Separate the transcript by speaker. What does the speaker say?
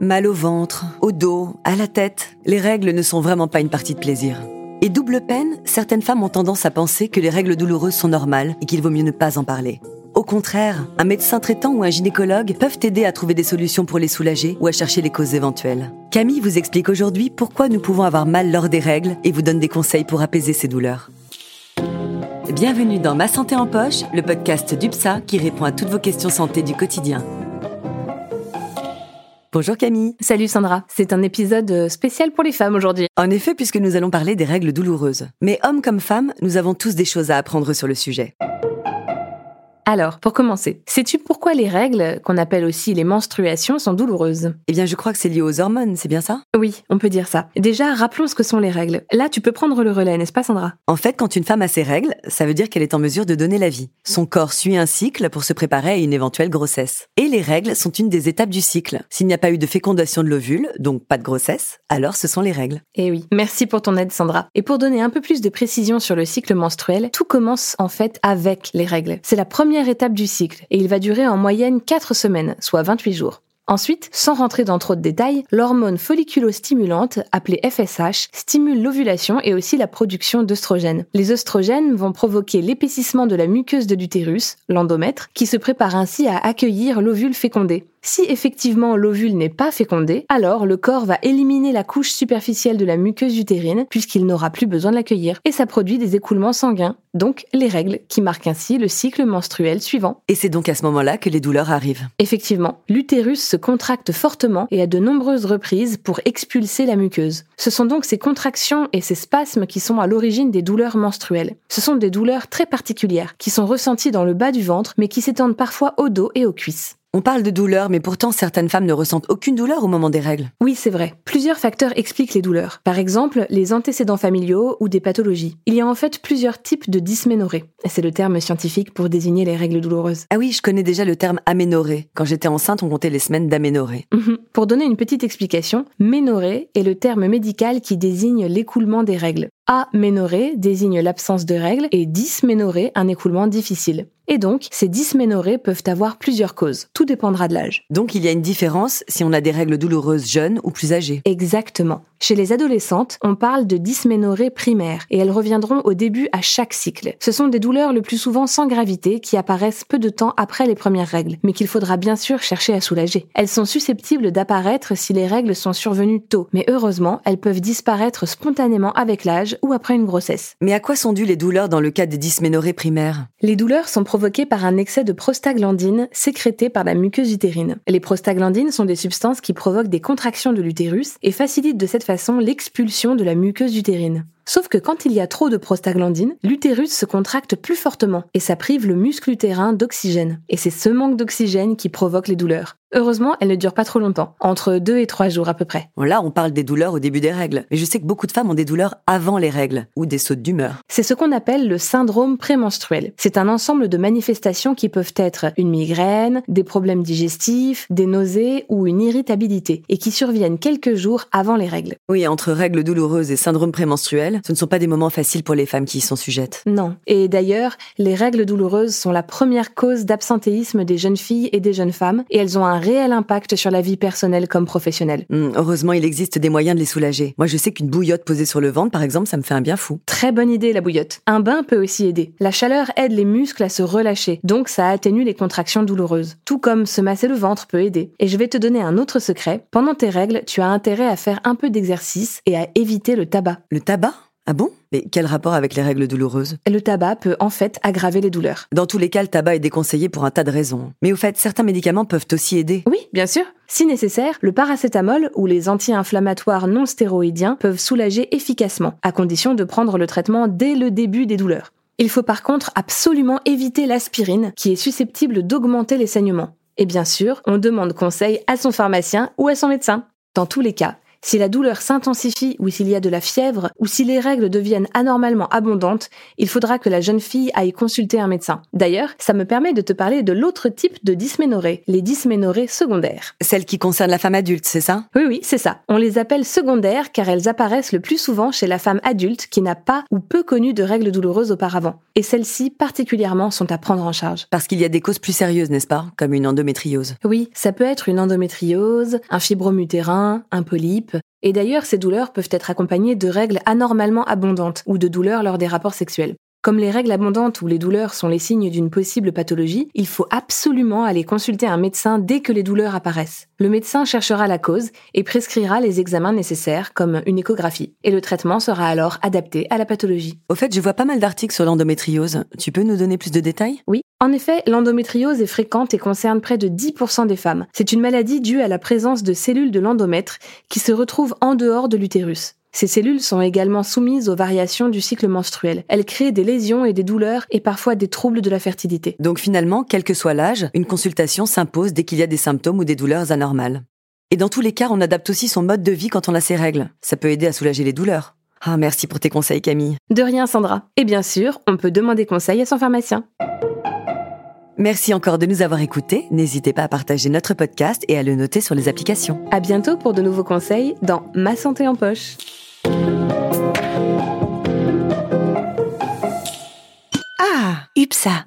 Speaker 1: Mal au ventre, au dos, à la tête, les règles ne sont vraiment pas une partie de plaisir. Et double peine, certaines femmes ont tendance à penser que les règles douloureuses sont normales et qu'il vaut mieux ne pas en parler. Au contraire, un médecin traitant ou un gynécologue peuvent aider à trouver des solutions pour les soulager ou à chercher les causes éventuelles. Camille vous explique aujourd'hui pourquoi nous pouvons avoir mal lors des règles et vous donne des conseils pour apaiser ces douleurs. Bienvenue dans Ma Santé en Poche, le podcast d'UPSA qui répond à toutes vos questions santé du quotidien. Bonjour Camille.
Speaker 2: Salut Sandra. C'est un épisode euh, spécial pour les femmes aujourd'hui.
Speaker 1: En effet, puisque nous allons parler des règles douloureuses. Mais hommes comme femmes, nous avons tous des choses à apprendre sur le sujet.
Speaker 2: Alors, pour commencer, sais-tu pourquoi les règles, qu'on appelle aussi les menstruations, sont douloureuses?
Speaker 1: Eh bien, je crois que c'est lié aux hormones, c'est bien ça?
Speaker 2: Oui, on peut dire ça. Déjà, rappelons ce que sont les règles. Là, tu peux prendre le relais, n'est-ce pas Sandra?
Speaker 1: En fait, quand une femme a ses règles, ça veut dire qu'elle est en mesure de donner la vie. Son corps suit un cycle pour se préparer à une éventuelle grossesse. Et les règles sont une des étapes du cycle. S'il n'y a pas eu de fécondation de l'ovule, donc pas de grossesse, alors ce sont les règles.
Speaker 2: Eh oui, merci pour ton aide Sandra. Et pour donner un peu plus de précision sur le cycle menstruel, tout commence en fait avec les règles. C'est la première étape du cycle et il va durer en moyenne 4 semaines, soit 28 jours. Ensuite, sans rentrer dans trop de détails, l'hormone folliculostimulante, appelée FSH, stimule l'ovulation et aussi la production d'œstrogènes. Les œstrogènes vont provoquer l'épaississement de la muqueuse de l'utérus, l'endomètre, qui se prépare ainsi à accueillir l'ovule fécondé. Si effectivement l'ovule n'est pas fécondé, alors le corps va éliminer la couche superficielle de la muqueuse utérine puisqu'il n'aura plus besoin de l'accueillir et ça produit des écoulements sanguins, donc les règles qui marquent ainsi le cycle menstruel suivant.
Speaker 1: Et c'est donc à ce moment-là que les douleurs arrivent.
Speaker 2: Effectivement, l'utérus se contracte fortement et à de nombreuses reprises pour expulser la muqueuse. Ce sont donc ces contractions et ces spasmes qui sont à l'origine des douleurs menstruelles. Ce sont des douleurs très particulières qui sont ressenties dans le bas du ventre mais qui s'étendent parfois au dos et aux cuisses.
Speaker 1: On parle de douleur, mais pourtant certaines femmes ne ressentent aucune douleur au moment des règles.
Speaker 2: Oui, c'est vrai. Plusieurs facteurs expliquent les douleurs. Par exemple, les antécédents familiaux ou des pathologies. Il y a en fait plusieurs types de dysménorrhée. C'est le terme scientifique pour désigner les règles douloureuses.
Speaker 1: Ah oui, je connais déjà le terme aménorrhée. Quand j'étais enceinte, on comptait les semaines d'aménorrhée.
Speaker 2: Mhm. Pour donner une petite explication, ménorrhée est le terme médical qui désigne l'écoulement des règles. Aménorrhée désigne l'absence de règles et dysménorrhée un écoulement difficile. Et donc, ces dysménorrhées peuvent avoir plusieurs causes. Tout dépendra de l'âge.
Speaker 1: Donc il y a une différence si on a des règles douloureuses jeunes ou plus âgées.
Speaker 2: Exactement. Chez les adolescentes, on parle de dysménorrhée primaire et elles reviendront au début à chaque cycle. Ce sont des douleurs le plus souvent sans gravité qui apparaissent peu de temps après les premières règles, mais qu'il faudra bien sûr chercher à soulager. Elles sont susceptibles d'apparaître si les règles sont survenues tôt, mais heureusement, elles peuvent disparaître spontanément avec l'âge ou après une grossesse.
Speaker 1: Mais à quoi sont dues les douleurs dans le cas des dysménorrhées primaires?
Speaker 2: Les douleurs sont provoquées par un excès de prostaglandine sécrétée par la muqueuse utérine. Les prostaglandines sont des substances qui provoquent des contractions de l'utérus et facilitent de cette façon l'expulsion de la muqueuse utérine. Sauf que quand il y a trop de prostaglandine, l'utérus se contracte plus fortement et ça prive le muscle utérin d'oxygène. Et c'est ce manque d'oxygène qui provoque les douleurs. Heureusement, elles ne durent pas trop longtemps, entre 2 et 3 jours à peu près.
Speaker 1: Là, on parle des douleurs au début des règles, mais je sais que beaucoup de femmes ont des douleurs avant les règles, ou des sautes d'humeur.
Speaker 2: C'est ce qu'on appelle le syndrome prémenstruel. C'est un ensemble de manifestations qui peuvent être une migraine, des problèmes digestifs, des nausées ou une irritabilité, et qui surviennent quelques jours avant les règles.
Speaker 1: Oui, entre règles douloureuses et syndrome prémenstruel, ce ne sont pas des moments faciles pour les femmes qui y sont sujettes.
Speaker 2: Non. Et d'ailleurs, les règles douloureuses sont la première cause d'absentéisme des jeunes filles et des jeunes femmes, et elles ont un réel impact sur la vie personnelle comme professionnelle.
Speaker 1: Hum, heureusement, il existe des moyens de les soulager. Moi, je sais qu'une bouillotte posée sur le ventre, par exemple, ça me fait un bien fou.
Speaker 2: Très bonne idée, la bouillotte. Un bain peut aussi aider. La chaleur aide les muscles à se relâcher, donc ça atténue les contractions douloureuses. Tout comme se masser le ventre peut aider. Et je vais te donner un autre secret. Pendant tes règles, tu as intérêt à faire un peu d'exercice et à éviter le tabac.
Speaker 1: Le tabac? Ah bon? Mais quel rapport avec les règles douloureuses?
Speaker 2: Le tabac peut en fait aggraver les douleurs.
Speaker 1: Dans tous les cas, le tabac est déconseillé pour un tas de raisons. Mais au fait, certains médicaments peuvent aussi aider.
Speaker 2: Oui, bien sûr. Si nécessaire, le paracétamol ou les anti-inflammatoires non stéroïdiens peuvent soulager efficacement, à condition de prendre le traitement dès le début des douleurs. Il faut par contre absolument éviter l'aspirine, qui est susceptible d'augmenter les saignements. Et bien sûr, on demande conseil à son pharmacien ou à son médecin. Dans tous les cas, Si la douleur s'intensifie ou s'il y a de la fièvre ou si les règles deviennent anormalement abondantes, il faudra que la jeune fille aille consulter un médecin. D'ailleurs, ça me permet de te parler de l'autre type de dysménorrhée, les dysménorrhées secondaires.
Speaker 1: Celles qui concernent la femme adulte, c'est ça?
Speaker 2: Oui, oui, c'est ça. On les appelle secondaires car elles apparaissent le plus souvent chez la femme adulte qui n'a pas ou peu connu de règles douloureuses auparavant. Et celles-ci particulièrement sont à prendre en charge.
Speaker 1: Parce qu'il y a des causes plus sérieuses, n'est-ce pas? Comme une endométriose.
Speaker 2: Oui, ça peut être une endométriose, un fibrome utérin, un polype, et d'ailleurs, ces douleurs peuvent être accompagnées de règles anormalement abondantes ou de douleurs lors des rapports sexuels. Comme les règles abondantes ou les douleurs sont les signes d'une possible pathologie, il faut absolument aller consulter un médecin dès que les douleurs apparaissent. Le médecin cherchera la cause et prescrira les examens nécessaires comme une échographie. Et le traitement sera alors adapté à la pathologie.
Speaker 1: Au fait, je vois pas mal d'articles sur l'endométriose. Tu peux nous donner plus de détails?
Speaker 2: Oui. En effet, l'endométriose est fréquente et concerne près de 10% des femmes. C'est une maladie due à la présence de cellules de l'endomètre qui se retrouvent en dehors de l'utérus. Ces cellules sont également soumises aux variations du cycle menstruel. Elles créent des lésions et des douleurs et parfois des troubles de la fertilité.
Speaker 1: Donc finalement, quel que soit l'âge, une consultation s'impose dès qu'il y a des symptômes ou des douleurs anormales. Et dans tous les cas, on adapte aussi son mode de vie quand on a ses règles. Ça peut aider à soulager les douleurs. Ah, merci pour tes conseils, Camille.
Speaker 2: De rien, Sandra. Et bien sûr, on peut demander conseil à son pharmacien.
Speaker 1: Merci encore de nous avoir écoutés. N'hésitez pas à partager notre podcast et à le noter sur les applications.
Speaker 2: À bientôt pour de nouveaux conseils dans Ma santé en poche.
Speaker 1: Ah, UPSA.